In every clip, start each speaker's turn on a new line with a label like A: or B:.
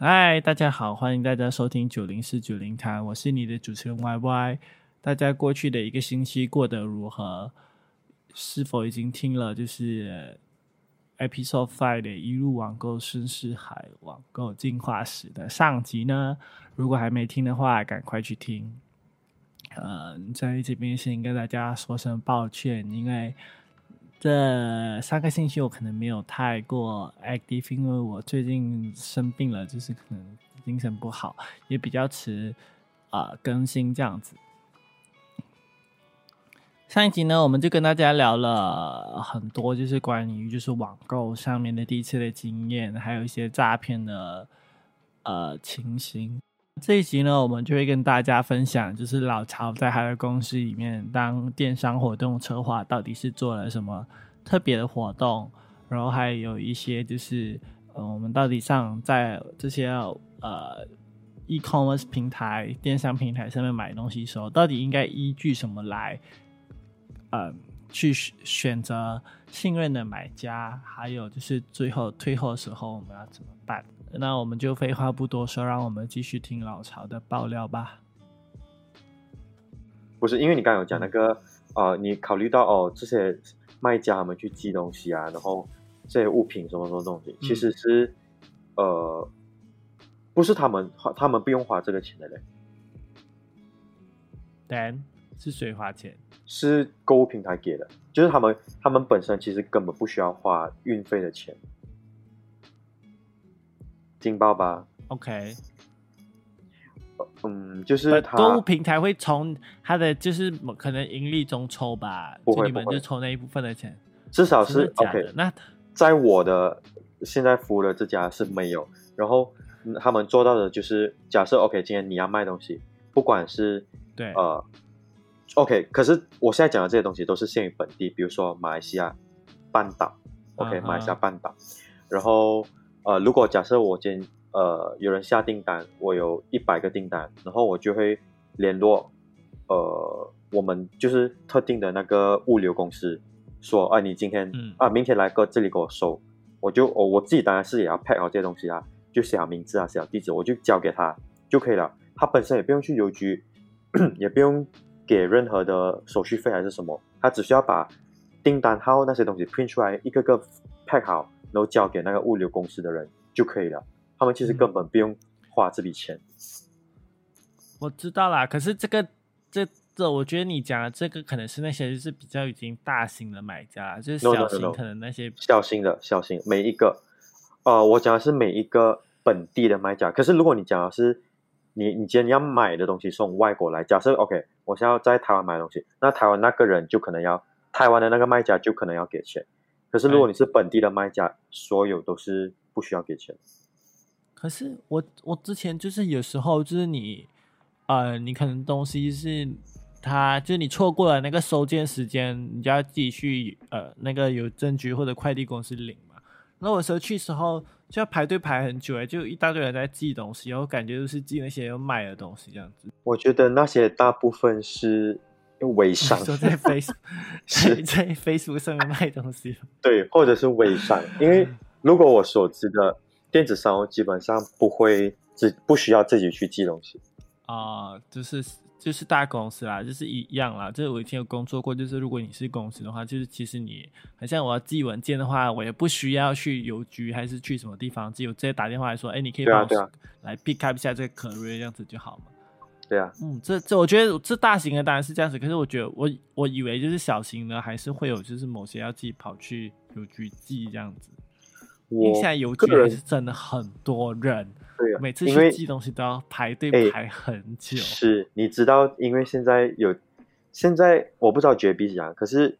A: 嗨，大家好，欢迎大家收听九零四九零谈，我是你的主持人 Y Y。大家过去的一个星期过得如何？是否已经听了就是 Episode Five 的一路网购深似海，网购进化史的上集呢？如果还没听的话，赶快去听。嗯，在这边先跟大家说声抱歉，因为。这三个星期我可能没有太过 active，因为我最近生病了，就是可能精神不好，也比较迟啊更新这样子。上一集呢，我们就跟大家聊了很多，就是关于就是网购上面的第一次的经验，还有一些诈骗的呃情形。这一集呢，我们就会跟大家分享，就是老曹在他的公司里面当电商活动策划，到底是做了什么特别的活动，然后还有一些就是，呃，我们到底上在这些呃 e-commerce 平台、电商平台上面买东西时候，到底应该依据什么来，呃，去选择信任的买家，还有就是最后退货的时候我们要怎么办？那我们就废话不多说，让我们继续听老曹的爆料吧。
B: 不是，因为你刚刚有讲那个，呃，你考虑到哦，这些卖家他们去寄东西啊，然后这些物品什么什么东西，其实是，呃，不是他们花，他们不用花这个钱的嘞。
A: Dan 是谁花钱？
B: 是购物平台给的，就是他们，他们本身其实根本不需要花运费的钱。金爆吧
A: ，OK，
B: 嗯，就是
A: 购物平台会从它的就是可能盈利中抽吧，
B: 就，
A: 你们就抽那一部分的钱，
B: 至少是 OK。
A: 那
B: 在我的现在服务的这家是没有，然后他们做到的就是假设 OK，今天你要卖东西，不管是
A: 对。
B: 呃 OK，可是我现在讲的这些东西都是限于本地，比如说马来西亚半岛，OK，马来西亚半岛，然后。呃，如果假设我今呃有人下订单，我有一百个订单，然后我就会联络呃我们就是特定的那个物流公司，说啊你今天啊明天来个这里给我收，我就我我自己当然是也要 pack 好这些东西啊，就写好名字啊写好地址，我就交给他就可以了，他本身也不用去邮局，也不用给任何的手续费还是什么，他只需要把订单号那些东西 print 出来，一个个 pack 好。然后交给那个物流公司的人就可以了，他们其实根本不用花这笔钱。
A: 我知道啦，可是这个这这，我觉得你讲的这个可能是那些就是比较已经大型的买家，就是小型可能那些
B: 小型的小型每一个，呃，我讲的是每一个本地的卖家。可是如果你讲的是你你今天要买的东西送外国来，假设 OK，我现在在台湾买东西，那台湾那个人就可能要台湾的那个卖家就可能要给钱。可是，如果你是本地的卖家，所有都是不需要给钱。
A: 可是，我我之前就是有时候就是你，呃，你可能东西是他，就是你错过了那个收件时间，你就要自己去呃那个邮政局或者快递公司领嘛。那我时候去时候就要排队排很久哎，就一大堆人在寄东西，然后感觉就是寄那些要卖的东西这样子。
B: 我觉得那些大部分是。微商。
A: 说在 Face 是。在 Facebook 上面卖东西，
B: 对，或者是微商，因为如果我所知的电子商务基本上不会自不需要自己去寄东西。
A: 啊，就是就是大公司啦，就是一样啦。就是我以前有工作过，就是如果你是公司的话，就是其实你好像我要寄文件的话，我也不需要去邮局还是去什么地方，只有直接打电话来说，哎，你可以帮我来 pick up 一下这个可瑞这样子就好嘛。
B: 对啊，
A: 嗯，这这我觉得这大型的当然是这样子，可是我觉得我我以为就是小型的还是会有，就是某些要自己跑去邮局寄这样子。因为现在邮局还是真的很多人，
B: 对啊，
A: 每次去寄东西都要排队排很久。
B: 是，你知道，因为现在有现在我不知道绝壁是怎样，可是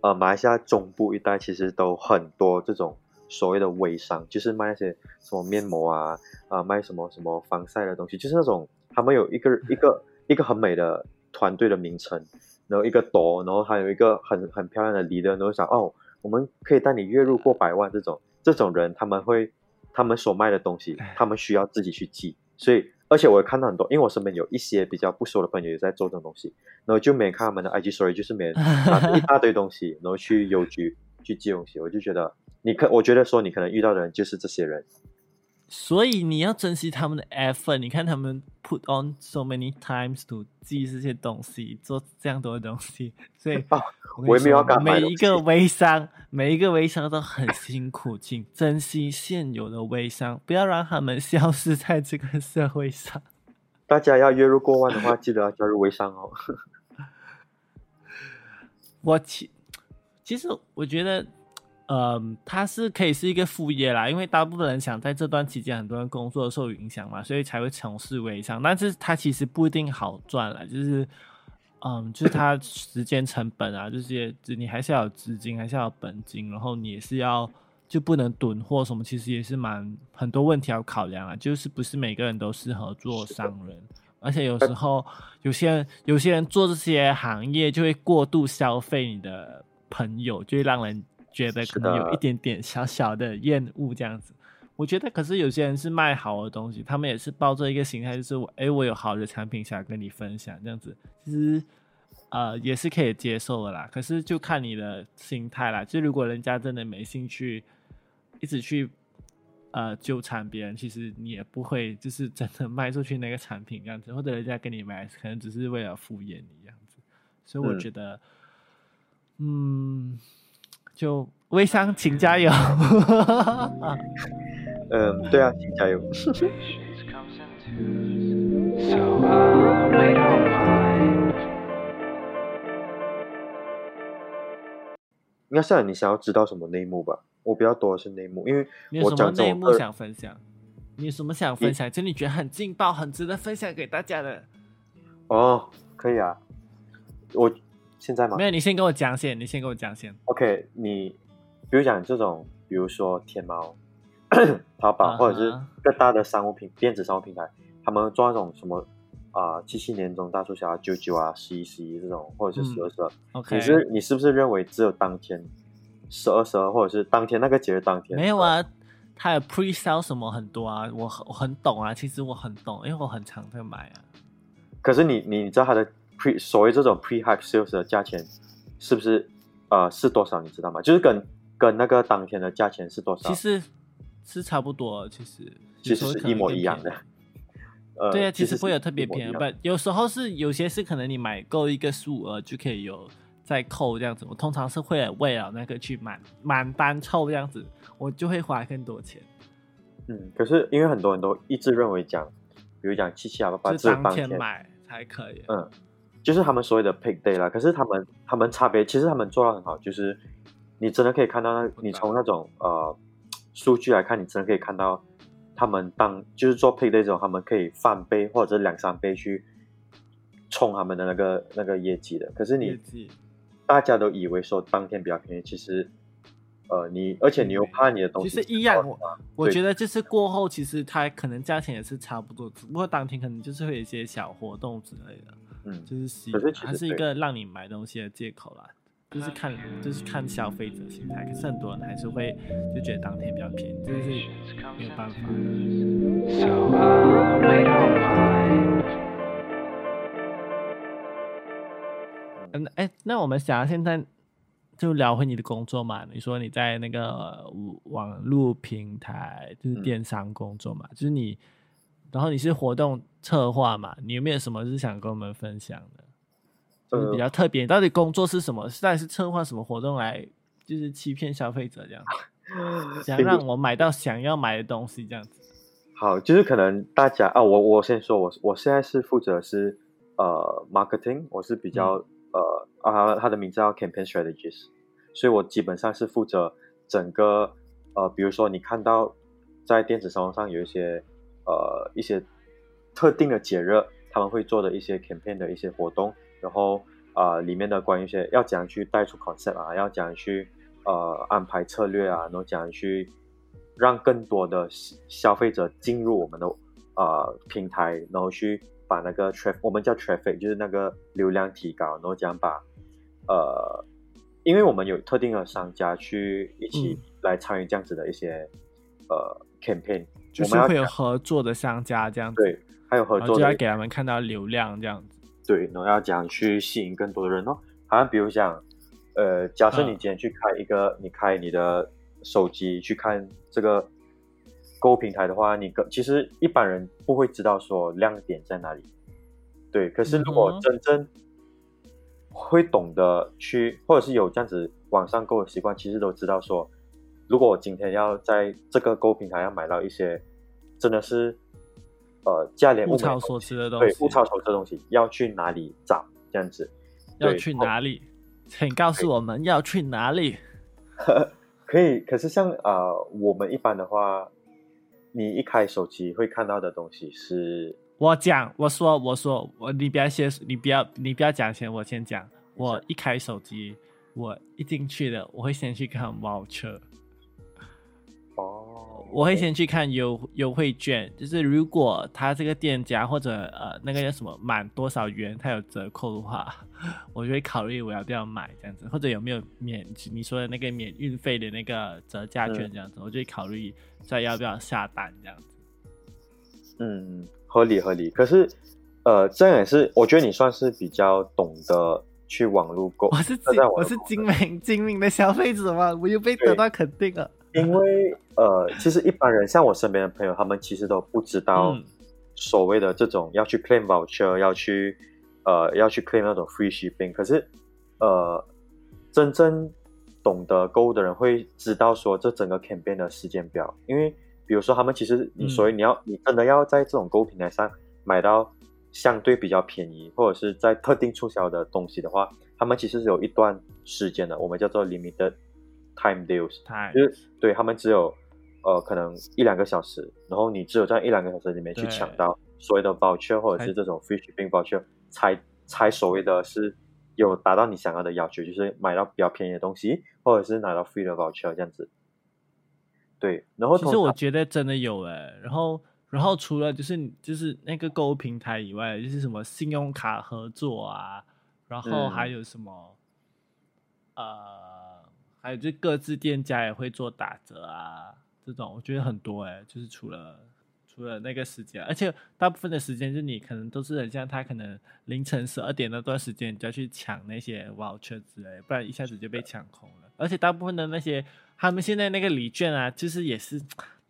B: 呃，马来西亚中部一带其实都很多这种所谓的微商，就是卖那些什么面膜啊啊，卖什么什么防晒的东西，就是那种。他们有一个 一个一个很美的团队的名称，然后一个朵，然后还有一个很很漂亮的 leader，然后想哦，我们可以带你月入过百万这种这种人，他们会他们所卖的东西，他们需要自己去记，所以而且我也看到很多，因为我身边有一些比较不熟的朋友也在做这种东西，然后就没看他们的 IG story，就是没拿着一大堆东西，然后去邮局去寄东西，我就觉得你可，我觉得说你可能遇到的人就是这些人。
A: 所以你要珍惜他们的 effort。你看他们 put on so many times to 记这些东西，做这样多的东西。所以，
B: 我也没有干
A: 每一个微商，每一个微商都很辛苦，请珍惜现有的微商，不要让他们消失在这个社会上。
B: 大家要月入过万的话，记得要加入微商哦。
A: 我其其实我觉得。嗯，它是可以是一个副业啦，因为大部分人想在这段期间，很多人工作受影响嘛，所以才会从事微商。但是它其实不一定好赚了，就是，嗯，就是 它时间成本啊，这些，你还是要有资金，还是要有本金，然后你也是要就不能囤货什么，其实也是蛮很多问题要考量啊。就是不是每个人都适合做商人，而且有时候有些人有些人做这些行业就会过度消费你的朋友，就会让人。觉得可能有一点点小小的厌恶这样子，我觉得可是有些人是卖好的东西，他们也是抱着一个心态，就是我哎，我有好的产品想跟你分享这样子，其实呃也是可以接受的啦。可是就看你的心态啦，就如果人家真的没兴趣，一直去呃纠缠别人，其实你也不会就是真的卖出去那个产品这样子，或者人家跟你买可能只是为了敷衍你这样子，所以我觉得嗯。就微商，请加油！
B: 嗯，对啊，请加油！应该是你想要知道什么内幕吧？我比较多的是内幕，因为我讲
A: 内幕想分享。你有什么想分享？就你觉得很劲爆、很值得分享给大家的？
B: 哦，可以啊，我。现在吗？
A: 没有，你先跟我讲先，你先跟我讲先。
B: OK，你比如讲这种，比如说天猫、淘宝，或者是更大的商务平电子商务平台，他们做那种什么啊，七七年中大促销、九九啊、十一十一这种，或者是十二十二。
A: OK，
B: 你是你是不是认为只有当天十二十二，或者是当天那个节日当天？
A: 没有啊，它有 pre sale 什么很多啊，我很我很懂啊，其实我很懂，因为我很常在买啊。
B: 可是你你知道它的？pre 所谓这种 pre hype sales 的价钱是不是呃是多少？你知道吗？就是跟跟那个当天的价钱是多少？
A: 其实是差不多，其实
B: 其实是一模一样的。
A: 呃，对啊，其
B: 实
A: 不会有特别便宜，不，有时候是有些是可能你买够一个数额就可以有再扣这样子。我通常是会为了那个去满满单凑这样子，我就会花更多钱。
B: 嗯，可是因为很多人都一直认为讲，比如讲七七八八，
A: 是当天买才可以。
B: 嗯。就是他们所谓的 pick day 啦，可是他们他们差别，其实他们做到很好，就是你真的可以看到，那你从那种呃数据来看，你真的可以看到他们当就是做 pick day 这种，他们可以翻倍或者两三倍去冲他们的那个那个业绩的。可是你大家都以为说当天比较便宜，其实呃你而且你又怕你的东西，
A: 其实一样，我觉得就是过后其实它可能价钱也是差不多，只不过当天可能就是会有一些小活动之类的。
B: 嗯，
A: 就是吸，它是一个让你买东西的借口啦，就是看，就是看消费者心态。可是很多人还是会就觉得当天比较便宜，这是没有办法。嗯，哎，那我们想要现在就聊回你的工作嘛？你说你在那个网络平台，就是电商工作嘛？就是你。然后你是活动策划嘛？你有没有什么是想跟我们分享的？就是比较特别，到底工作是什么？到底是策划什么活动来，就是欺骗消费者这样，想让我买到想要买的东西这样子。
B: 好，就是可能大家啊，我我先说，我我现在是负责是呃 marketing，我是比较呃啊，他的名字叫 campaign strategies，所以我基本上是负责整个呃，比如说你看到在电子商务上有一些。呃，一些特定的节日，他们会做的一些 campaign 的一些活动，然后啊，里面的关于一些要怎样去带出 concept 啊，要怎样去呃安排策略啊，然后怎样去让更多的消费者进入我们的呃平台，然后去把那个 traffic，我们叫 traffic，就是那个流量提高，然后这样把呃，因为我们有特定的商家去一起来参与这样子的一些呃 campaign。
A: 就是会有合作的商家这样子。
B: 对，还有合作
A: 就要给他们看到流量这样子。
B: 对，然后要讲去吸引更多的人哦。好像比如讲，呃，假设你
A: 嗯
B: 今天去开一个，你开你的手机去看这个购物平台的话，你个其实一般人不会知道说亮点在哪里。对，可是如果真正会懂得去，或者是有这样子网上购的习惯，其实都知道说，如果我今天要在这个购物平台要买到一些真的是呃价廉物
A: 超所值的东西，
B: 对物超所值的东西，要去哪里找这样子？
A: 要去哪里？请告诉我们要去哪里。
B: 可以，可是像呃我们一般的话，你一开手机会看到的东西是
A: 我讲，我说，我说，我你不要先，你不要，你不要讲先，我先讲。我一开手机，我一进去的，我会先去看 voucher，
B: 哦，
A: 我会先去看优优惠券，就是如果他这个店家或者呃那个叫什么满多少元，他有折扣的话，我就会考虑我要不要买这样子，或者有没有免你说的那个免运费的那个折价券
B: 嗯
A: 这样子，我就会考虑再要不要下单这样子。
B: 嗯，合理合理。可是呃，这样也是，我觉得你算是比较懂得去网络购，
A: 我是精我是精明精明的消费者嘛，我又被得到肯定了。
B: 因为呃，其实一般人像我身边的朋友，他们其实都不知道
A: 嗯
B: 所谓的这种要去 claim voucher，要去呃要去 claim 那种 free shipping。可是呃，真正懂得购物的人会知道说这整个 campaign 的时间表，因为比如说他们其实你
A: 嗯
B: 所以你要、你真的要在这种购物平台上买到相对比较便宜，或者是在特定促销的东西的话，他们其实是有一段时间的，我们叫做 limited time deals。
A: 太
B: 就是对他们只有呃可能一两个小时，然后你只有在一两个小时里面去抢到所谓的 voucher 或者是这种 free shipping voucher，才才所谓的是有达到你想要的要求，就是买到比较便宜的东西，或者是拿到 free 的 voucher 这样子。对，然后
A: 其实我觉得真的有哎、然后然后除了就是就是那个购物平台以外，就是什么信用卡合作啊，然后
B: 嗯
A: 还有什么、呃，还有就各自店家也会做打折啊，这种我觉得很多哎、就是除了。除了那个时间，而且大部分的时间，就你可能都是很像他可能凌晨十二点那段时间，你就要去抢那些 voucher 之类，不然一下子就被抢空了。而且大部分的那些他们现在那个礼券啊，就是也是，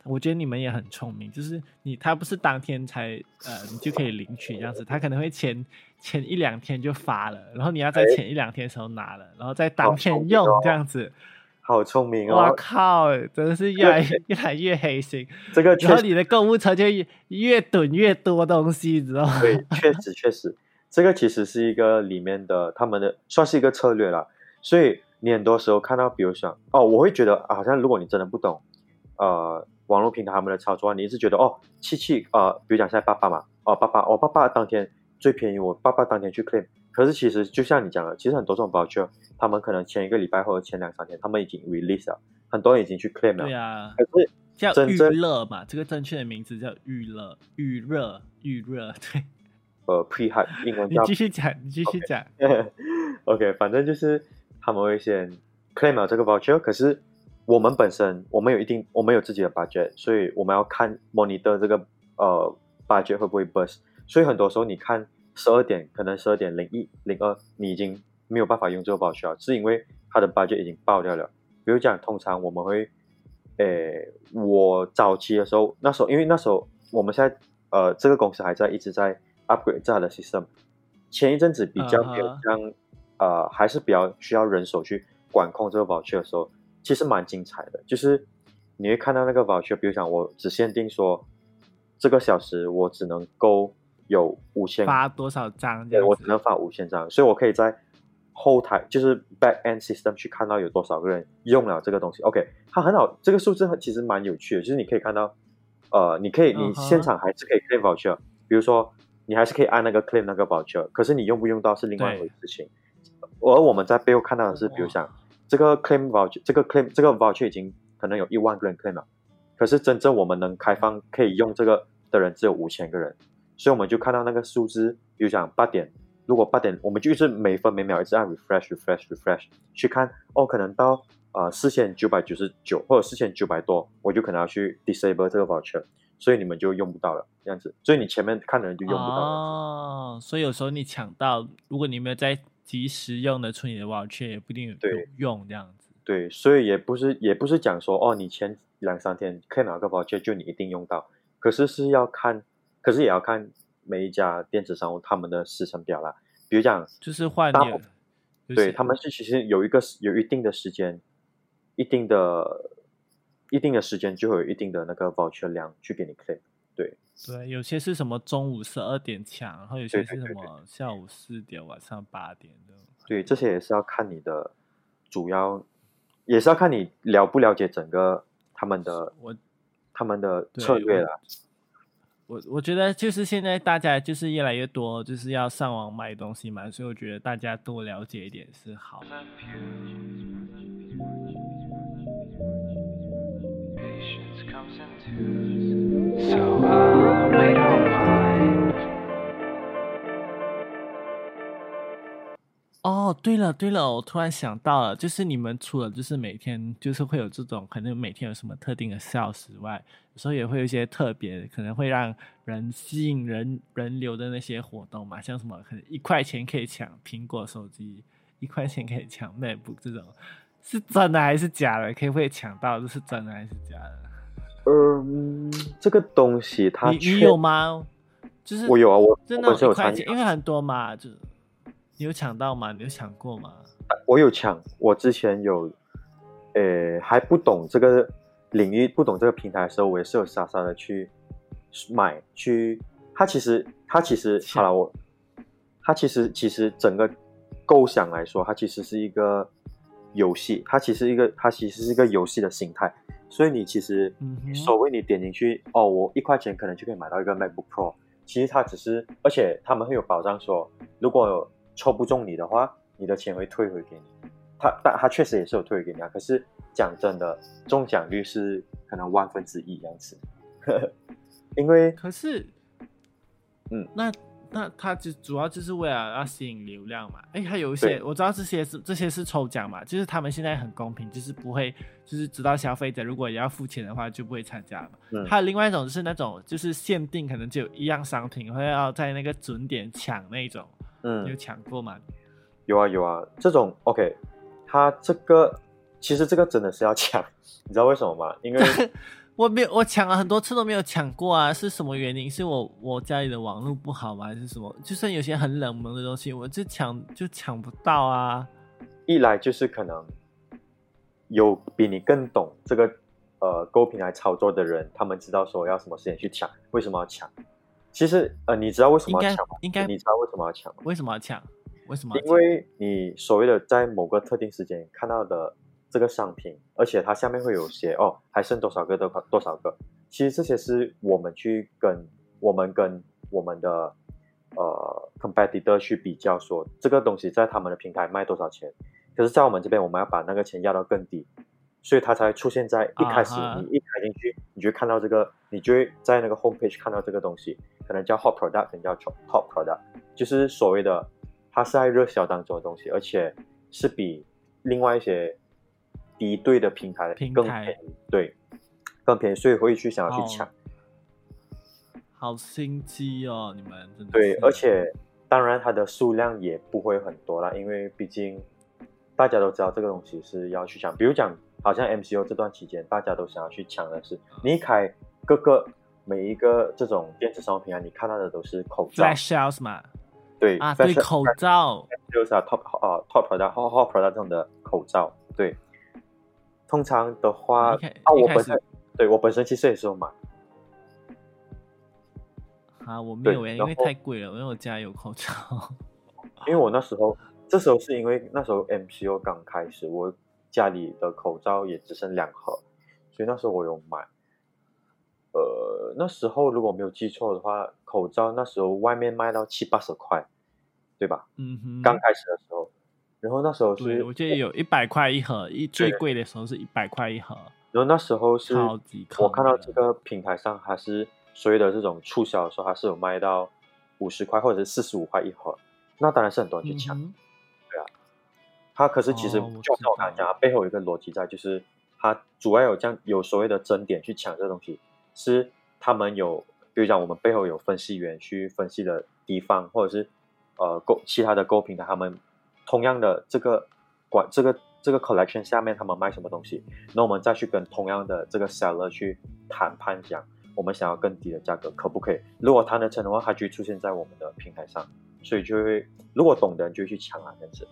A: 我觉得你们也很聪明，就是你他不是当天才呃你就可以领取这样子，他可能会前前一两天就发了，然后你要在前一两天的时候拿了，然后在当天用这样子。
B: 好聪明
A: 哇
B: 哦，
A: 靠，真的是越来越 越来越黑心。
B: 这个
A: 然后你的购物车就越越囤越多东西，你知道吗？
B: 对，确实确实，这个其实是一个里面的他们的算是一个策略啦。所以你很多时候看到，比如说哦，我会觉得啊好像如果你真的不懂呃网络平台他们的操作，你一直觉得哦七七呃，比如讲现在爸爸嘛，哦爸爸，哦爸爸当天最便宜，我爸爸当天去 claim。可是其实就像你讲的，其实很多这种 voucher，他们可能前一个礼拜或者前两三天，他们已经 release 了，很多人已经去 claim 了。
A: 对啊，
B: 可是
A: 叫预热嘛，这个正确的名字叫预热，预热，预热。对，
B: 呃 pre hype 英文叫
A: 你继续讲，你继续讲。
B: OK，反正就是他们会先 claim 了这个 voucher，可是我们本身我们有一定我们有自己的 budget，所以我们要看 monitor 这个呃 budget 会不会 burst，所以很多时候你看十二点可能十二点零一零二你已经没有办法用这个 voucher，是因为它的 budget 已经爆掉了。比如讲，通常我们会，诶，我早期的时候，那时候因为那时候我们现在呃这个公司还在一直在 upgrade 它的 system，前一阵子比较
A: 嗯哼
B: 偏向呃还是比较需要人手去管控这个 voucher 的时候，其实蛮精彩的，就是你会看到那个 voucher，比如讲我只限定说这个小时我只能够有五千
A: 发多少张
B: 对，我只能发五千张，所以我可以在后台就是 back end system 去看到有多少个人用了这个东西。OK，它很好，这个数字其实蛮有趣的，就是你可以看到，呃，你可以你现场还是可以 claim voucher，、比如说你还是可以按那个 claim 那个 voucher，可是你用不用到是另外一回事情。而我们在背后看到的是，比如
A: 哇
B: 像这个 claim voucher，这个 claim 这个 voucher 已经可能有一万个人 claim 了，可是真正我们能开放可以用这个的人只有五千个人，所以我们就看到那个数字，比如讲八点，如果八点，我们就一直每分每秒一直按 refresh refresh refresh 去看，哦，可能到呃四千九百九十九或者四千九百多，我就可能要去 disable 这个 voucher，所以你们就用不到了，这样子，所以你前面看的人就用不到了。
A: 哦，所以有时候你抢到，如果你没有在及时用得出你的 voucher，也不一定有用这样子。
B: 对，所以也不是也不是讲说哦，你前两三天可以拿个 voucher 就你一定用到，可是是要看，可是也要看每一家电子商务他们的时程表啦。比如讲，
A: 就是换
B: 对他们是其实有一个有一定的时间，一定的一定的时间就会有一定的那个 voucher 量去给你 claim。对，
A: 对，有些是什么中午十二点抢，然后有些是什么下午四点、晚上八点的。
B: 对，这些也是要看你的主要，也是要看你了不了解整个他们的
A: 我
B: 他们的策略啦。
A: 我我觉得就是现在大家就是越来越多，就是要上网买东西嘛，所以我觉得大家多了解一点是好。哦，对了对了，我突然想到了，就是你们除了就是每天就是会有这种可能每天有什么特定的消食外，有时候也会有一些特别可能会让人吸引人人流的那些活动嘛，像什么可能一块钱可以抢苹果手机，一块钱可以抢 MacBook 这种，是真的还是假的？可以不可以抢到？这是真的还是假的？
B: 嗯，这个东西它
A: 你你有吗？就是
B: 我有啊，我
A: 真的有一块钱，
B: 有参与啊，
A: 因为很多嘛，就你有抢到吗？你有抢过吗？
B: 我有抢，我之前有，呃，还不懂这个领域，不懂这个平台的时候，我也是有傻傻的去买去。它其实，它其实好了，我，它其实其实整个构想来说，它其实是一个游戏，它其实一个它其实是一个游戏的形态。所以你其实所谓你点进去，哦，我一块钱可能就可以买到一个 MacBook Pro。其实它只是，而且他们会有保障说，如果抽不中你的话，你的钱会退回给你。他但他确实也是有退回给你啊。可是讲真的，中奖率是可能万分之一这样子，因为
A: 可是，
B: 嗯，
A: 那那它就主要就是为了要吸引流量嘛。哎，还有一些我知道这些是这些是抽奖嘛，就是他们现在很公平，就是不会就是知道消费者如果也要付钱的话就不会参加嘛。
B: 嗯
A: 还有另外一种是那种就是限定，可能只有一样商品，会要在那个准点抢那种，嗯有
B: 嗯
A: 抢过吗？
B: 有啊有啊，这种 OK，它这个其实这个真的是要抢，你知道为什么吗？因为
A: 我没有，我抢了很多次都没有抢过啊，是什么原因？是我我家里的网络不好吗？还是什么？就算有些很冷门的东西，我就抢就抢不到啊。
B: 一来就是可能有比你更懂这个呃购物平台操作的人，他们知道说要什么时间去抢，为什么要抢。其实呃，你知道为什
A: 应该
B: 么要抢吗？
A: 应该
B: 你知道为什么要抢吗？
A: 为什么要抢？为什么
B: 因？为你所谓的在某个特定时间看到的这个商品，而且它下面会有写哦，还剩多少个多多少个。其实这些是我们去跟我们跟我们的呃 competitor 去比较说，这个东西在他们的平台卖多少钱，可是，在我们这边我们要把那个钱压到更低，所以它才出现在一开始你一开进去，你就会看到这个，你就会在那个 home page 看到这个东西，可能叫 hot product，可能叫 top top product，就是所谓的它是在热销当中的东西，而且是比另外一些敌对的平台
A: 平台。
B: 更便宜，对，更便宜，所以会去想要去
A: 好
B: 抢。
A: 好。心机哦，你们真的
B: 对，而且当然它的数量也不会很多啦，因为毕竟大家都知道这个东西是要去抢。比如讲，好像 MCO 这段期间，大家都想要去抢的是，你一开各个每一个这种电子商务平台，你看到的都是口罩
A: ，flash sales 嘛。
B: 对
A: 啊，对
B: fashion-
A: 口罩，
B: 就是啊 top 啊 top product hot hot product 这种的口罩，对。通常的话啊，我本身对我本身其实也是有买，
A: 啊，我没有诶，因为太贵了，因为我家有口罩。
B: 因为我那时候，这时候是因为那时候 MCO 刚开始，我家里的口罩也只剩两盒，所以那时候我有买。呃，那时候如果没有记错的话，口罩那时候外面卖到七八十块，对吧？
A: 嗯哼，
B: 刚开始的时候，然后那时候
A: 对，
B: 是，
A: 我记得有一百块一盒，一最贵的时候是一百块一盒，
B: 然后那时候是
A: 超级坑
B: 我看到这个平台上还是所有的这种促销的时候，还是有卖到五十块或者是四十五块一盒，那当然是很多人去抢。
A: 嗯哼
B: 它可是其实就像我刚才讲，它背后有一个逻辑在，就是它主要有这样有所谓的争点去抢这个东西，是他们有，比如讲我们背后有分析员去分析的地方，或者是呃购其他的购平台，他们同样的这个管这个这个 collection 下面他们卖什么东西，那我们再去跟同样的这个 seller 去谈判讲，我们想要更低的价格可不可以？如果谈得成的话，它就会出现在我们的平台上，所以就会如果懂的人就会去抢啊，这样子。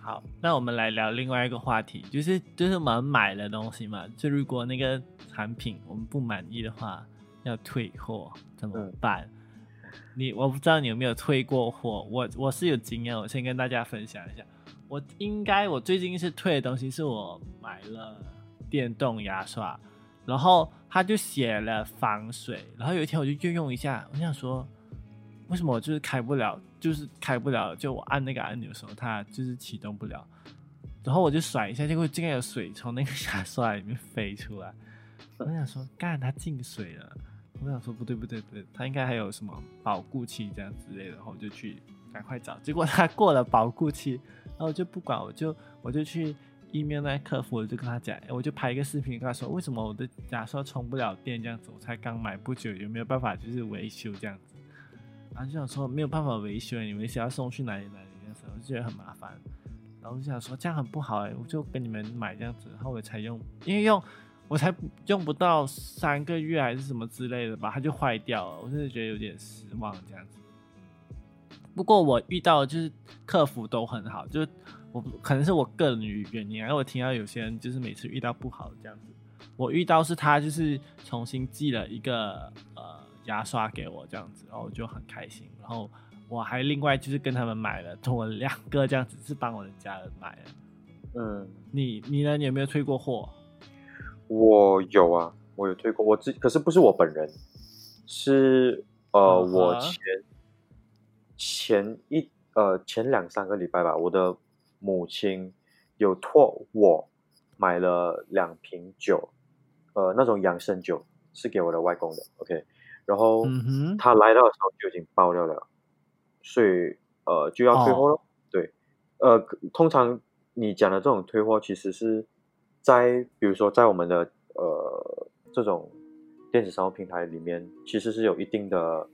A: 好，那我们来聊另外一个话题，就是就是我们买了东西嘛，就如果那个产品我们不满意的话，要退货怎么办？你我不知道你有没有退过货，我我是有经验，我先跟大家分享一下。我应该我最近是退的东西，是我买了电动牙刷，然后他就写了防水，然后有一天我就用用一下，我想说，为什么我就是开不了，就是开不了，就我按那个按钮的时候，它就是启动不了，然后我就甩一下，结果竟然有水从那个 牙刷里面飞出来，我想说，干它进水了。我想说不对不对不对，他应该还有什么保固期这样之类的，然后我就去赶快找，结果他过了保固期，然后我就不管，我就我就去 email 那客服，我就跟他讲，我就拍一个视频跟他说，为什么我的牙刷充不了电这样子，我才刚买不久，有没有办法就是维修这样子？然后就想说没有办法维修，你们想要送去哪里哪里这样子，我就觉得很麻烦，然后就想说这样很不好哎，我就跟你们买这样子，然后我才用，因为用。我才用不到三个月还是什么之类的吧，它就坏掉了。我真的觉得有点失望这样子。不过我遇到就是客服都很好，就是我可能是我个人原因，然后我听到有些人就是每次遇到不好这样子，我遇到是他就是重新寄了一个呃牙刷给我这样子，然后我就很开心。然后我还另外就是跟他们买了，我两个这样子是帮我的家人买的。
B: 嗯，
A: 你你呢？你有没有退过货？
B: 我有啊，我有退过，我自可是不是我本人，是呃，我前前一呃前两三个礼拜吧，我的母亲有托我买了两瓶酒，呃，那种养生酒是给我的外公的，OK，然后他来到的时候就已经爆掉了，所以呃就要退货了。对，呃，通常你讲的这种退货其实是。在比如说，在我们的呃这种电子商务平台里面，其实是有一定的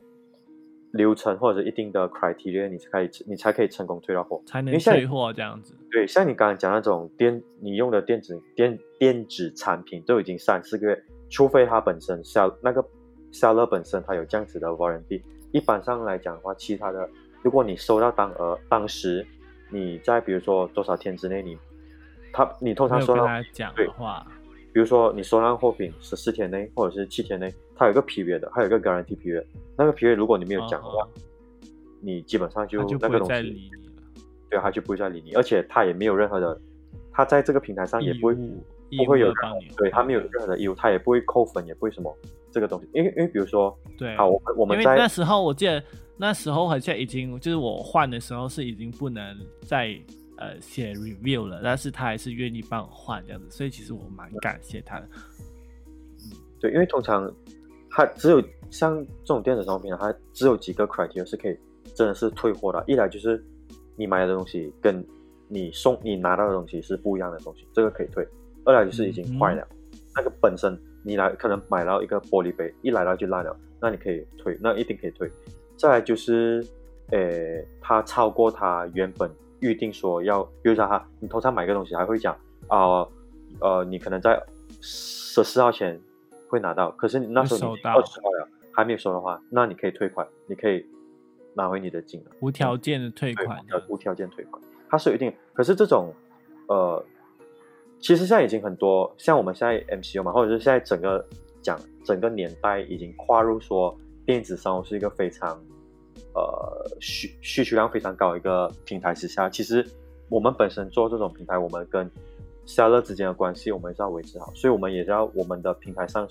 B: 流程或者一定的 criteria，你才可以你才可以成功退到货，
A: 才能退货这样子。
B: 对，像你刚才讲那种电你用的电子电电子产品都已经三四个月，除非它本身销那个 seller 本身它有这样子的 warranty，一般上来讲的话，其他的如果你收到当额当时你在比如说多少天之内你。他，你通常收到
A: 对，
B: 比如说你收到货品十四天内或者是七天内，它有一个 period 的，还有一个 guarantee period。那个 period 如果你没有讲的话，你基本上就那个东西，对，他就不会再理你，而且他也没有任何的，他在这个平台上也不会不会有对他没有任何的义务，他也不会扣分，也不会什么这个东西，因为因为比如说，
A: 对，
B: 好，我我们在
A: 那时候我记得那时候好像已经就是我换的时候是已经不能再。呃，写 review 了，但是他还是愿意帮我换这样子，所以其实我蛮感谢他的。
B: 嗯，对，因为通常他只有像这种电子商品，它只有几个 criteria 是可以真的是退货的。一来就是你买的东西跟你送你拿到的东西是不一样的东西，这个可以退；二来就是已经坏了，那个本身你来可能买到一个玻璃杯，一来到就烂了，那你可以退，那一定可以退。再来就是，呃，它超过它原本。预定说要，比如说哈，你通常买个东西还会讲啊，呃，你可能在十四号前会拿到，可是你那时候你二十号了还没有收的话，那你可以退款，你可以拿回你的金额，
A: 无条件的退款，
B: 无条件退款，它是有一定，可是这种呃，其实现在已经很多，像我们现在 MCU 嘛，或者是现在整个讲整个年代已经跨入说电子商务是一个非常。呃，需需求量非常高一个平台之下，其实我们本身做这种平台，我们跟 seller 之间的关系，我们是要维持好，所以我们也要我们的平台上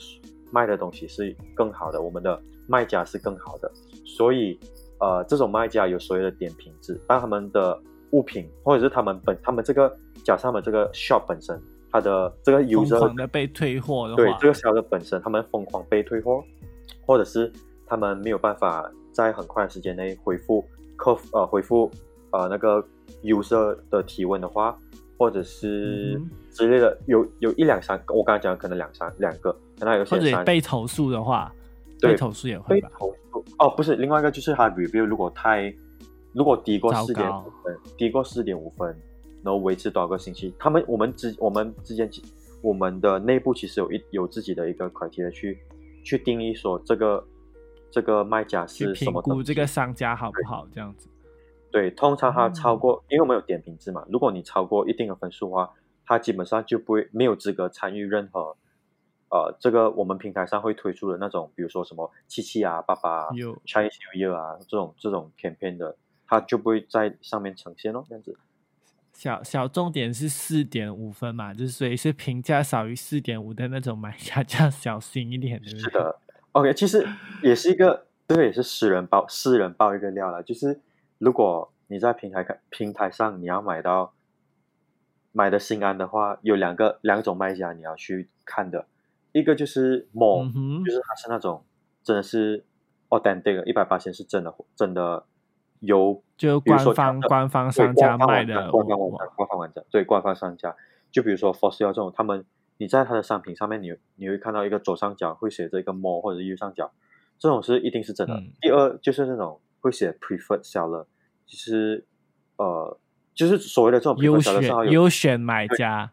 B: 卖的东西是更好的，我们的卖家是更好的，所以呃，这种卖家有所谓的点评制，当他们的物品或者是他们本他们这个假设他们这个 shop 本身，它的这个 user
A: 的被退货的话，
B: 对这个 seller 本身，他们疯狂被退货，或者是他们没有办法。在很快的时间内回复客服呃回复呃那个 user 的提问的话，或者是之类的，有有一两三，我刚才讲可能两三两个，可能有些
A: 或者被投诉的话，
B: 对。
A: 被投诉也会
B: 被
A: 吧？
B: 投诉哦，不是，另外一个就是他 review 如果太如果低过
A: 糟
B: 四点
A: 糕。
B: 五分，低过四点五分，然后维持多少个星期，他们我们之我们之间其我们的内部其实有一有自己的一个 criteria 去去定义说这个这个卖家是什
A: 评估
B: 么等级
A: 这个商家好不好，这样子。
B: 对，通常它超
A: 嗯
B: 过，因为我们有点评制嘛，如果你超过一定的分数的话，它基本上就不会没有资格参与任何，呃，这个我们平台上会推出的那种，比如说什么七七啊、爸爸啊、
A: 有
B: Chinese New Year 啊这种这种 campaign 的，它就不会在上面呈现哦，这样子。
A: 小小重点是四点五分嘛，就是所以是评价少于四点五的那种买家就要小心一点，对不对？
B: 是的，OK，其实也是一个，这个也是私人爆私人爆一个料了，就是如果你在平台看平台上你要买到买的心安的话，有两个两种卖家你要去看的，一个就是
A: 嗯
B: 就是它是那种真的是 authentic 的，一百八千是真的真的有
A: 就官方官方商家卖的
B: 官方网
A: 哇。
B: 站，官方网站，对官方商家，就比如说 Fossil 这种，他们你在它的商品上面你，你会看到一个左上角会写着一个 more 或者右上角，这种是一定是真的。
A: 嗯
B: 第二就是那种会写 preferred seller，其实呃，就是所谓的这种
A: 优
B: preferred seller 是
A: 优选买家，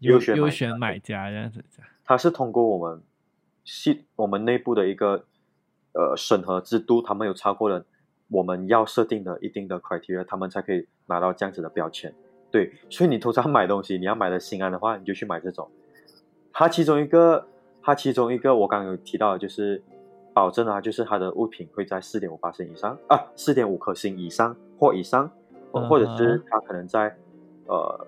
A: 优
B: 优选买家
A: 优选买家这样子。
B: 它是通过我们系我们内部的一个呃审核制度，他们有超过了我们要设定的一定的 criteria，他们才可以拿到这样子的标签。对，所以你通常买东西，你要买的心安的话，你就去买这种。它其中一个，它其中一个我刚刚有提到的就是保证啊，就是它的物品会在四点五八升以上啊，四点五颗星以上或以上，或或者是它可能在呃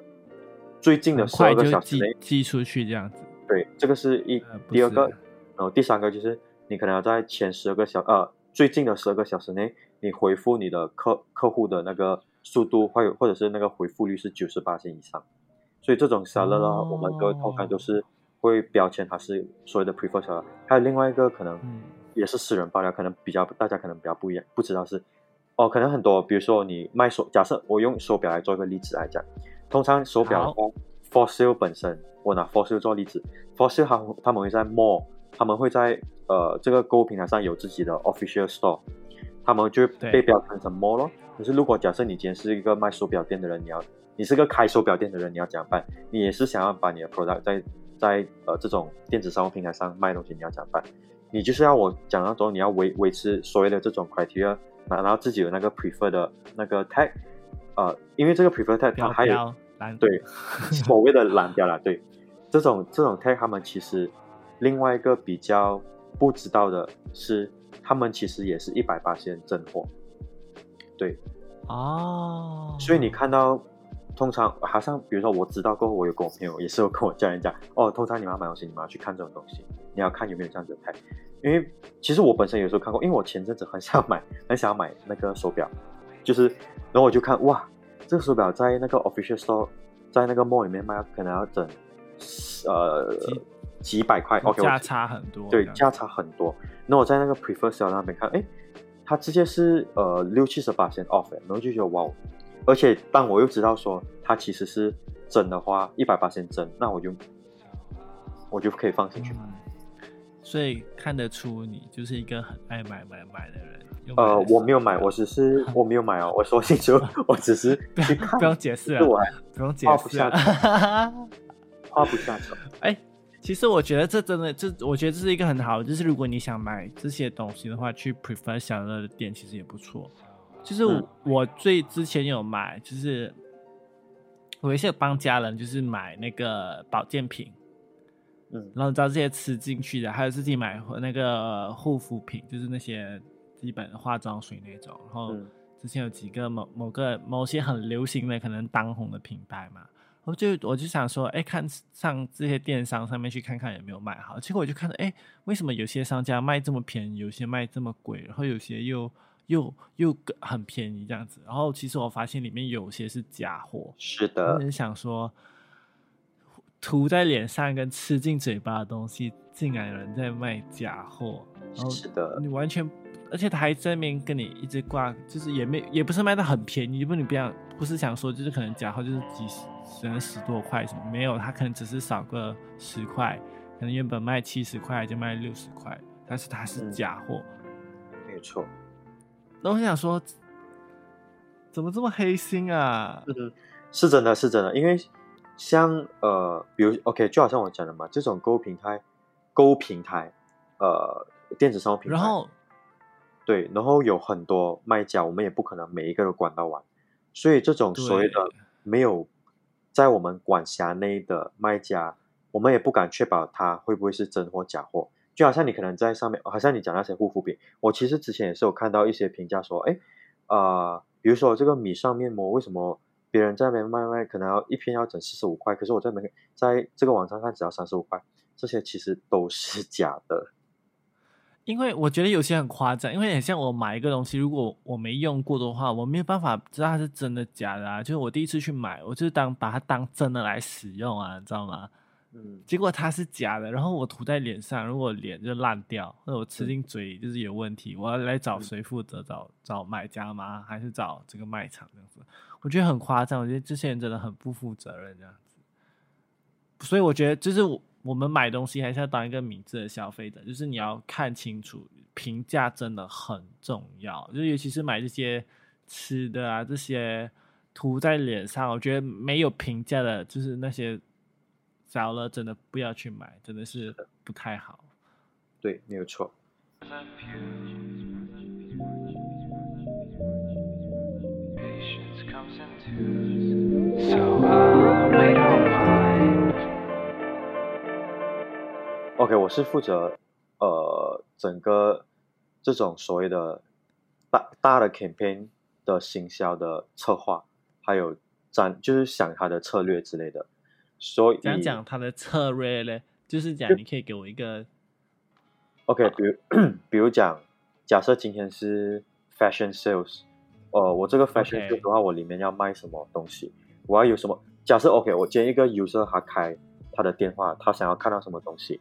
B: 最近的
A: 很
B: 十二个小时内
A: 寄出去这样子。
B: 对，这个是一、第二个，
A: 是。
B: 然后第三个就是你可能要在前十二个小呃最近的十二个小时内，你回复你的客客户的那个速度，或者或者是那个回复率是九十八以上，所以这种 seller 的话，我们都通常都是会标签它是所谓的 prefer seller。还有另外一个可能
A: 嗯
B: 也是私人爆料，可能比较大家可能比较不一样，不知道是哦，可能很多，比如说你卖手，假设我用手表来做一个例子来讲，通常手表的话，Fossil 本身，我拿 for sale 做例子，for sale 他他们会在 mall，他们会在呃这个购物平台上有自己的 official store，他们就
A: 对
B: 被标签成 mall 咯。可是如果假设你今天是一个卖手表店的人，你要你是个开手表店的人，你要怎样办？你也是想要把你的 product 在在呃这种电子商务平台上卖东西，你要怎么办？你就是要我讲到之后，你要维维持所谓的这种 criteria，然后自己有那个 prefer 的那个 tag，呃，因为这个 prefer tag 它还有
A: 蓝。
B: 对 所谓的蓝标啦，对，这种这种 tag 他们其实另外一个比较不知道的是，他们其实也是一百八千真货，对，
A: 哦，
B: 所以你看到，通常好像比如说我知道过后，我有跟我朋友也是有跟我家人讲，哦，通常你们要买东西，你们要去看这种东西，你要看有没有这样子的拍。因为其实我本身有时候看过，因为我前阵子很想买，很想要买那个手表，就是，然后我就看哇，这个手表在那个 official store，在那个 mall 里面卖，可能要整呃
A: 几
B: 几百块，OK，
A: 价差很多，
B: 对价差很多。那我在那个 prefer store 那边看，哎，它直接是呃六七十八 off，然后就觉得哇哦，而且当我又知道说它其实是真的话，一百八真，那我就我就可以放心去买。
A: 嗯所以看得出你就是一个很爱买买买的人。
B: 呃，我没有买，我只是我没有买哦，我说清楚，我只是
A: 不
B: 去看，
A: 要不用解释了，
B: 我
A: 不用解
B: 画不下
A: 释了。
B: 花不下手。
A: 哎，其实我觉得这真的，这我觉得这是一个很好的，就是如果你想买这些东西的话，去 prefer 享乐的店其实也不错。就是我,、最之前有买，就是我也是有帮家人，就是买那个保健品，
B: 嗯
A: 然后你知道这些吃进去的，还有自己买那个护肤品，就是那些基本的化妆水那种。然后
B: 嗯
A: 之前有几个某某个某些很流行的，可能当红的品牌嘛，我就我就想说，哎，看上这些电商上面去看看有没有卖好。结果我就看到，哎，为什么有些商家卖这么便宜，有些卖这么贵，然后有些又又又很便宜这样子。然后其实我发现里面有些是假货，
B: 是
A: 我
B: 的
A: 就，想说，涂在脸上跟吃进嘴巴的东西，竟然有人在卖假货，然后
B: 是的，
A: 你完全，而且他还在那边跟你一直挂，就是也没也不是卖的很便宜，不你不要不是想说就是可能假货就是几十可能十多块什么，没有，他可能只是少个十块，可能原本卖七十块就卖六十块，但是它是
B: 嗯
A: 假货。
B: 没有错。
A: 那我想说，怎么这么黑心啊？
B: 嗯，是真的，是真的，因为像呃，比如 OK，就好像我讲的嘛，这种购物平台，购物平台，呃，电子商务平台，
A: 然后
B: 对，然后有很多卖家，我们也不可能每一个都管到完，所以这种所谓的没有在我们管辖内的卖家，我们也不敢确保他会不会是真货假货。就好像你可能在上面，好像你讲那些护肤品，我其实之前也是有看到一些评价说，哎，呃，比如说这个米上面膜为什么别人在那边卖卖，可能要一片要整四十五块，可是我在那边在这个网上看只要三十五块，这些其实都是 假的。
A: 因为我觉得有些很夸张，因为很像我买一个东西，如果我没用过的话，我没有办法知道它是真的假的啊。就是我第一次去买，我就是当把它当真的来使用啊，你知道吗？
B: 嗯，
A: 结果它是假的，然后我涂在脸上，如果脸就烂掉，或者我吃
B: 嗯
A: 进嘴里就是有问题，我要来找
B: 嗯
A: 谁负责？找找买家吗？还是找这个卖场这样子？我觉得很夸张，我觉得这些人真的很不负责任这样子。所以我觉得就是我我们买东西还是要当一个明智的消费者，就是你要看清楚，评价真的很重要，就尤其是买这些吃的啊这些涂在脸上，我觉得没有评价的，就是那些糟了，真的不要去买，真的是不太好。
B: 对，没有错。
C: O
B: K，我是负责呃整个这种所谓的大大的 campaign 的行销的策划，还有展就是想它的策略之类的。所以
A: 讲讲他的策略嘞，就是讲你可以给我一个
B: OK，比如 比如讲，假设今天是 fashion sales，呃，我这个 fashion sales 的话，我里面要卖什么东西？我要有什么？假设 OK，我接一个 user 他开他的电话，他想要看到什么东西？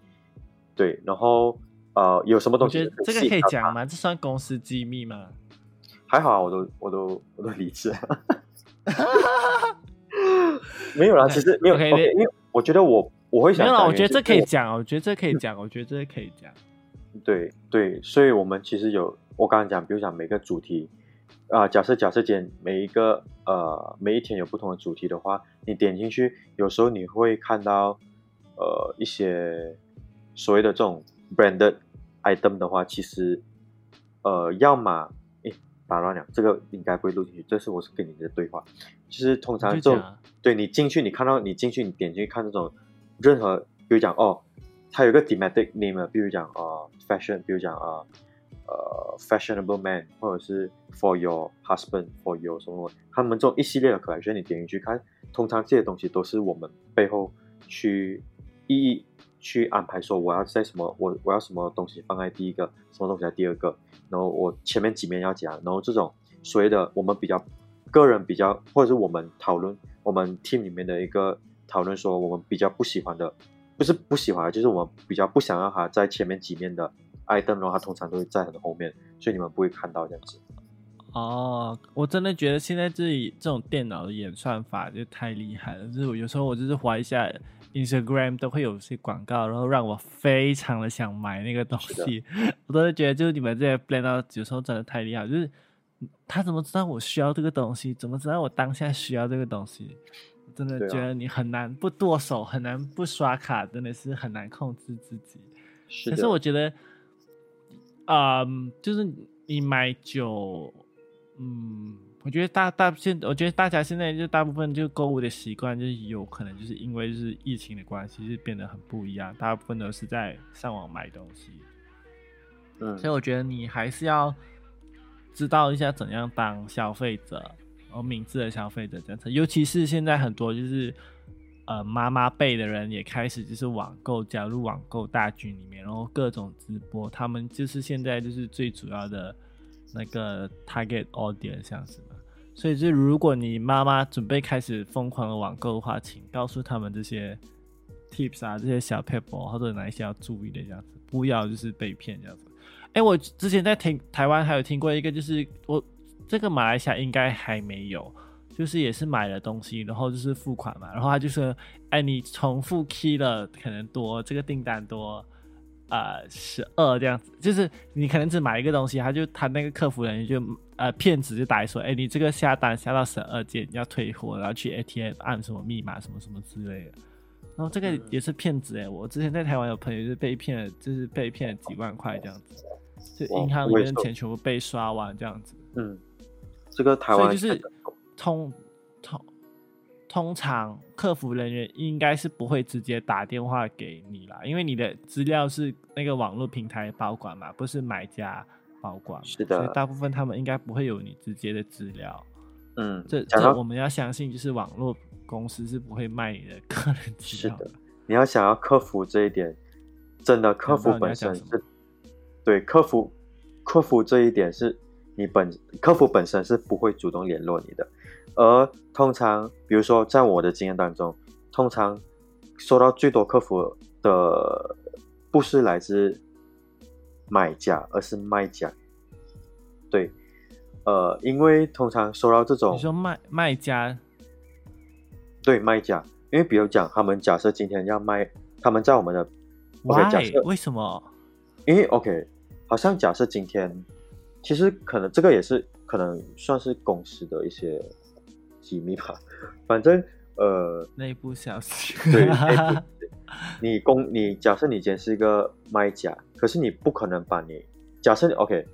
B: 对，然后呃，有什么东西
A: 觉得这个？可以讲吗？这算公司机密吗？
B: 还好啊，我都我都我都理智。没有啦，其实没有 OK，OK，
A: 你
B: 因为我觉得我我会想
A: 没有啦，我觉得这可以讲，我觉得这可以讲，我觉得这可以讲。
B: 对对，所以我们其实有我刚刚讲，比如讲每个主题啊、假设假设间每一个呃每一天有不同的主题的话，你点进去，有时候你会看到呃一些所谓的这种 branded item 的话，其实呃要么诶打乱了，这个应该不会录进去，这是我是跟你的对话，就是通常这种对你进去，你看到你进去，你点进去看这种任何，比如讲哦，它有个 thematic name，比如讲呃 fashion，比如讲啊呃 fashionable man，或者是 for your husband，for your 什么，他们这种一系列的 collection，你点进去看，通常这些东西都是我们背后去一一去安排，说我要在什么，我我要什么东西放在第一个，什么东西在第二个，然后我前面几面要讲，然后这种所谓的我们比较个人比较，或者是我们讨论我们 team 里面的一个讨论，说我们比较不喜欢的，不是不喜欢，就是我们比较不想要它在前面几面的 item，然后它通常都会在很后面，所以你们不会看到这样子。
A: 哦，我真的觉得现在这里这种电脑的演算法就太厉害了。就是我有时候我就是滑一下 Instagram 都会有些广告，然后让我非常的想买那个东西。我都是觉得就是你们这些 plan 到有时候真的太厉害，就是他怎么知道我需要这个东西？怎么知道我当下需要这个东西？我真的觉得你很难不剁手，很难不刷卡，真的是很难控制自己。可
B: 是可，
A: 是我觉得，嗯，就是你买酒，嗯，我觉得大大现，我觉得大家现在就大部分就购物的习惯，就是有可能就是因为就是疫情的关系，是变得很不一样，大部分都是在上网买东西，
B: 嗯。
A: 所以我觉得你还是要知道一下怎样当消费者，而明智的消费者这样子，尤其是现在很多就是呃妈妈辈的人也开始就是网购加入网购大军里面，然后各种直播，他们就是现在就是最主要的那个 target audience 这样子嘛。所以，就如果你妈妈准备开始疯狂的网购的话，请告诉他们这些 tips 啊，这些小 p e p 或者哪一些要注意的这样子，不要就是被骗这样子。哎，我之前在听台湾还有听过一个，就是我这个马来西亚应该还没有，就是也是买了东西，然后就是付款嘛，然后他就说，哎，你重复 key 了可能多这个订单多，呃，十二这样子，就是你可能只买一个东西，他就他那个客服人员就呃骗子就打来说，哎，你这个下单下到十二件要退货，然后去 ATM 按什么密码什么什么之类的。然后这个也是骗子哎！我之前在台湾有朋友就是被骗了，就是被骗了几万块这样子，就银行里面的钱全部被刷完这样子。
B: 嗯，这个台湾
A: 就是通通通常客服人员应该是不会直接打电话给你啦，因为你的资料是那个网络平台保管嘛，不是买家保管。
B: 是的，
A: 所以大部分他们应该不会有你直接的资料。
B: 嗯，
A: 这这我们要相信，就是网络。公司是不会卖你的个人资料
B: 的。你要想要克服这一点，真的客服本身是，对客服客服这一点是你本客服本身是不会主动联络你的。而通常，比如说在我的经验当中，通常收到最多客服的不是来自买家，而是卖家。对，呃，因为通常收到这种
A: 你说卖卖家。
B: 对卖家，因为比如讲，他们假设今天要卖，他们在我们的
A: ，OK，假设为什么？
B: 因为 OK，好像假设今天，其实可能这个也是可能算是公司的一些机密吧。反正呃，
A: 内部消息。
B: 对，你公你假设你今天是一个卖家，可是你不可能把你假设你 OK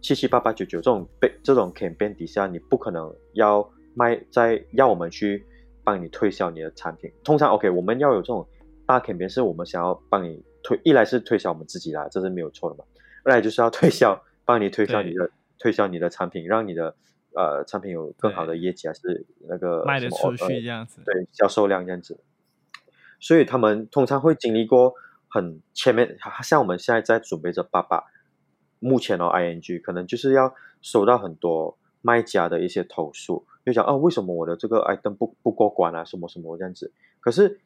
B: 七七八八九九这种被这种 campaign 底下，你不可能要卖在要我们去。帮你推销你的产品，通常 OK，我们要有这种大 campaign，是我们想要帮你推，一来是推销我们自己啦，这是没有错的嘛。二来就是要推销，帮你推销你的推销你的产品，让你的呃产品有更好的业绩，还是那个
A: 卖得出去这样子，
B: 对，销售量这样子。所以他们通常会经历过很前面，像我们现在在准备着爸爸，目前哦，ING 可能就是要收到很多卖家的一些投诉。就讲啊，为什么我的这个 item 不不过关啊？什么什么这样子？可是，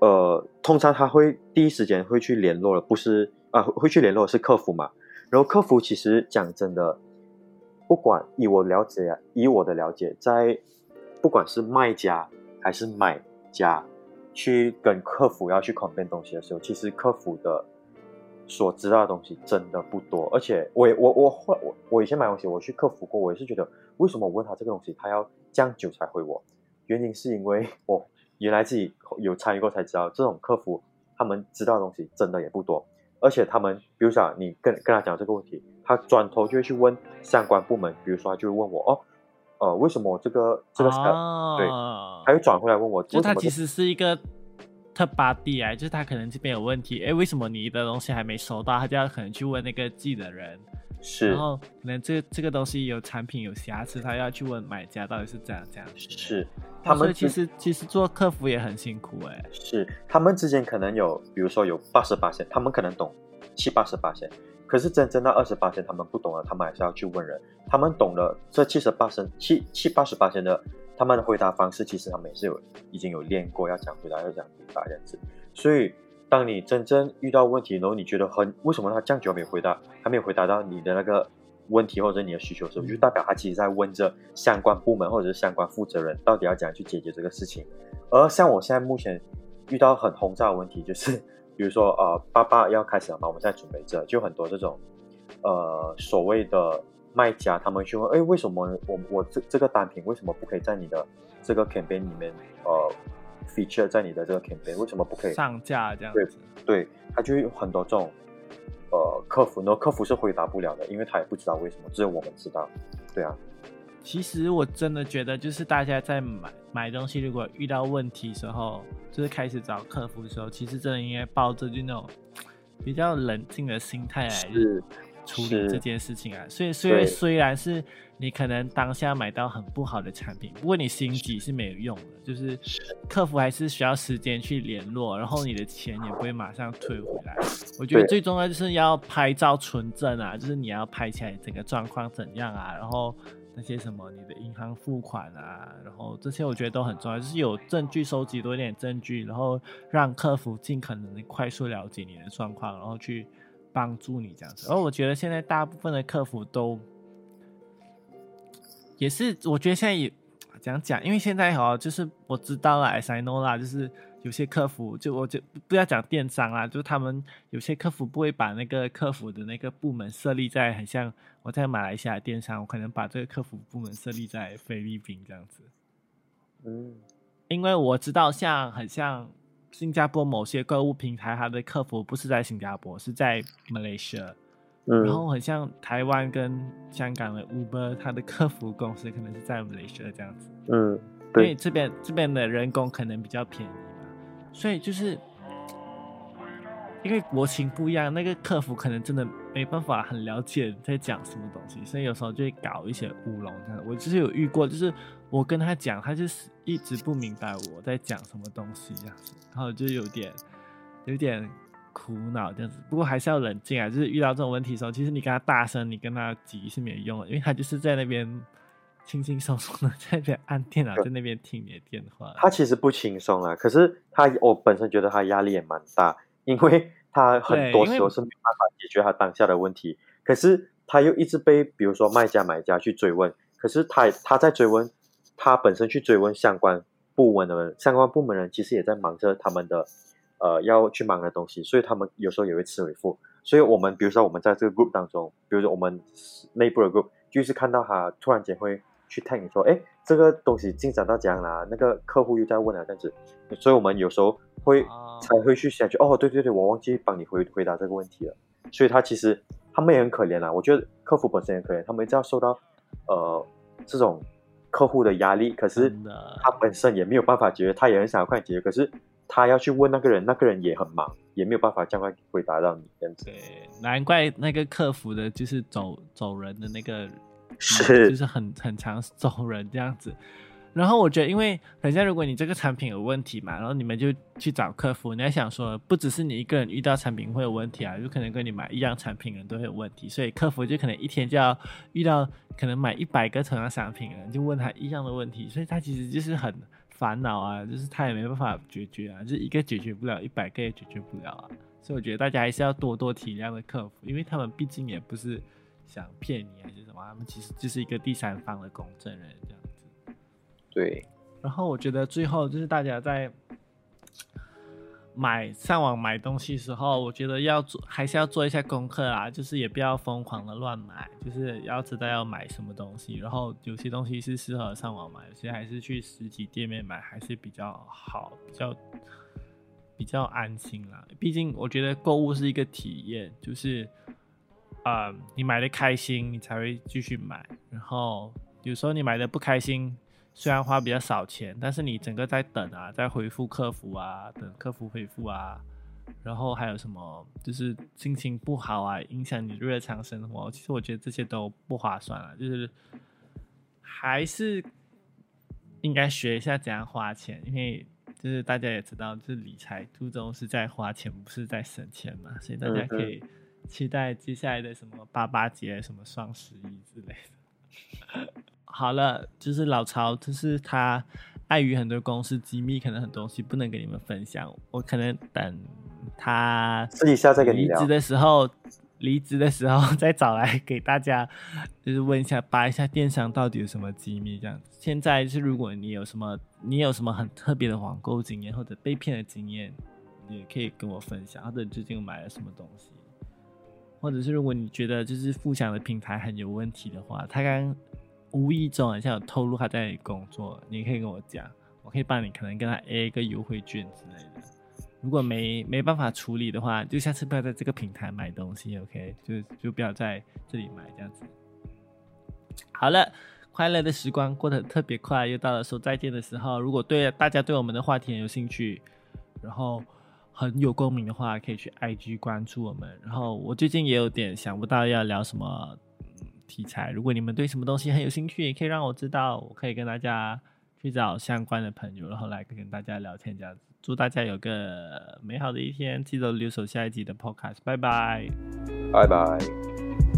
B: 呃，通常他会第一时间会去联络的，不是啊，会去联络是客服嘛？然后客服其实讲真的，不管以我了解，以我的了解，在不管是卖家还是买家，去跟客服要去 c o m p a n 东西的时候，其实客服的所知道的东西真的不多。而且，我我我我我以前买东西，我去客服过，我也是觉得。为什么我问他这个东西，他要这样久才回我？原因是因为我原来自己有参与过才知道，这种客服他们知道的东西真的也不多，而且他们，比如说你跟跟他讲这个问题，他转头就会去问相关部门，比如说他就会问我哦，呃，为什么这个这个对，他又转回来问我，
A: 就他其实是一个特巴地啊，就是他可能这边有问题，哎，为什么你的东西还没收到？他就要可能去问那个寄的人。
B: 是，
A: 然后可能这这个东西有产品有瑕疵，他要去问买家到底是怎样这样。
B: 是，他们
A: 其实其实做客服也很辛苦哎。
B: 是，他们之间可能有，比如说有八十八线，他们可能懂七八十八线，可是真正到二十八线，他们不懂了，他们还是要去问人。他们懂了这七十八线七七八十八线的，他们的回答方式其实他们也是有已经有练过，要讲回答要讲回答这样子，所以。当你真正遇到问题，然后你觉得很为什么他这样久没回答，还没有回答到你的那个问题或者你的需求的时候，就代表他其实在问着相关部门或者是相关负责人，到底要怎样去解决这个事情。而像我现在目前遇到很轰炸的问题，就是比如说呃，爸爸要开始了嘛，我们在准备着，就很多这种呃所谓的卖家，他们去问，哎，为什么我我这这个单品为什么不可以在你的这个 campaign 里面呃？feature 在你的这个 campaign 为什么不可以
A: 上架这样
B: 子？对，他就有很多这种呃客服，那客服是回答不了的，因为他也不知道为什么，只有我们知道。对啊，
A: 其实我真的觉得，就是大家在买买东西，如果遇到问题时候，就是开始找客服的时候，其实真的应该抱着就那种比较冷静的心态来处理这件事情啊。所以，虽然虽然是。你可能当下买到很不好的产品，不过你心急是没有用的，就是客服还是需要时间去联络，然后你的钱也不会马上退回来。我觉得最重要就是要拍照存证啊，就是你要拍起来整个状况怎样啊，然后那些什么你的银行付款啊，然后这些我觉得都很重要，就是有证据收集多一点证据，然后让客服尽可能的快速了解你的状况，然后去帮助你这样子。而我觉得现在大部分的客服都。也是，我觉得现在也讲讲？因为现在哦，就是我知道了，as I know 啦，就是有些客服，就我就不要讲电商啦，就是他们有些客服不会把那个客服的那个部门设立在很像我在马来西亚电商，我可能把这个客服部门设立在菲律宾这样子。
B: 嗯。
A: 因为我知道像很像新加坡某些购物平台，它的客服不是在新加坡，是在 Malaysia。
B: 嗯，
A: 然后很像台湾跟香港的 Uber，它的客服公司可能是在 Malaysia 这样子，
B: 嗯，
A: 因为，这边这边的人工可能比较便宜。嘛，所以就是因为国情不一样，那个客服可能真的没办法很了解在讲什么东西，所以有时候就会搞一些乌龙这样。我就是有遇过，就是我跟他讲，他就是一直不明白我在讲什么东西这样子，然后就有点有点苦恼这样子。不过还是要冷静啊，就是遇到这种问题的时候，其实你跟他大声，你跟他急是没有用的，因为他就是在那边轻轻松松的在那边按电脑，在那边听你的电话。
B: 他其实不轻松啦，可是他我本身觉得他压力也蛮大，因为他很多时候是没办法解决他当下的问题，可是他又一直被比如说卖家买家去追问，可是他他在追问，他本身去追问相关部门的人，相关部门人其实也在忙着他们的呃要去忙的东西，所以他们有时候也会吃回复。所以我们比如说我们在这个 group 当中，比如说我们内部的 group，就是看到他突然间会去 tag 你说，哎，这个东西进展到怎样啦？那个客户又在问啊，这样子，所以我们有时候会
A: 哦
B: 才会去想去，哦，对对对，我忘记帮你回回答这个问题了。所以他其实他们也很可怜啦，我觉得客服本身也很可怜，他们一直要受到呃这种客户的压力，可是他本身也没有办法解决，他也很想要快解决，可是他要去问那个人，那个人也很忙，也没有办法这样快回答到你这样子。
A: 对，难怪那个客服的就是走走人的那个，
B: 是
A: 就是很 很常走人这样子。然后我觉得，因为等下如果你这个产品有问题嘛，然后你们就去找客服，你要想说，不只是你一个人遇到产品会有问题啊，有可能跟你买一样产品的人都会有问题，所以客服就可能一天就要遇到可能买一百个同样商品的人，就问他一样的问题，所以他其实就是很烦恼啊，就是他也没办法解决啊，就是一个解决不了，一百个也解决不了啊。所以我觉得大家还是要多多体谅的客服，因为他们毕竟也不是想骗你还他们其实就是一个第三方的公证人这样子。
B: 对，
A: 然后我觉得最后就是大家在买上网买东西时候，我觉得要做还是要做一下功课啊，就是也不要疯狂的乱买，就是要知道要买什么东西。然后有些东西是适合上网买，有些还是去实体店面买还是比较好，比较比较安心啦。毕竟我觉得购物是一个体验，就是啊、你买的开心，你才会继续买。然后有时候你买的不开心，虽然花比较少钱，但是你整个在等啊，在回复客服啊，等客服回复啊，然后还有什么就是心情不好啊，影响你日常生活。其实我觉得这些都不划算啊，就是还是应该学一下怎样花钱，因为就是大家也知道，就是理财初衷是在花钱，不是在省钱嘛，所以大家可以期待接下来的什么八八节、什么双十一之类的。好了，就是老曹，就是他碍于很多公司机密，可能很多东西不能跟你们分享，我可能等他
B: 私底下再跟你聊
A: 离职。的时候，离职的时候再找来给大家，就是问一下，扒一下电商到底有什么机密这样子。现在是如果你有什么，你有什么很特别的网购经验或者被骗的经验，也可以跟我分享，或者最近买了什么东西，或者是如果你觉得就是富祥的平台很有问题的话，他刚无意中好像有透露他在工作，你可以跟我讲，我可以帮你可能跟他 A 一个优惠券之类的。如果没没办法处理的话，就下次不要在这个平台买东西，OK？就就不要在这里买这样子。好了，快乐的时光过得特别快，又到了说再见的时候。如果对大家对我们的话题很有兴趣，然后很有共鸣的话，可以去 IG 关注我们。然后我最近也有点想不到要聊什么、题材，如果你们对什么东西很有兴趣，也可以让我知道，我可以跟大家去找相关的朋友，然后来跟大家聊天这样子。祝大家有个美好的一天，记得留守下一集的 Podcast，拜拜。
B: 拜拜。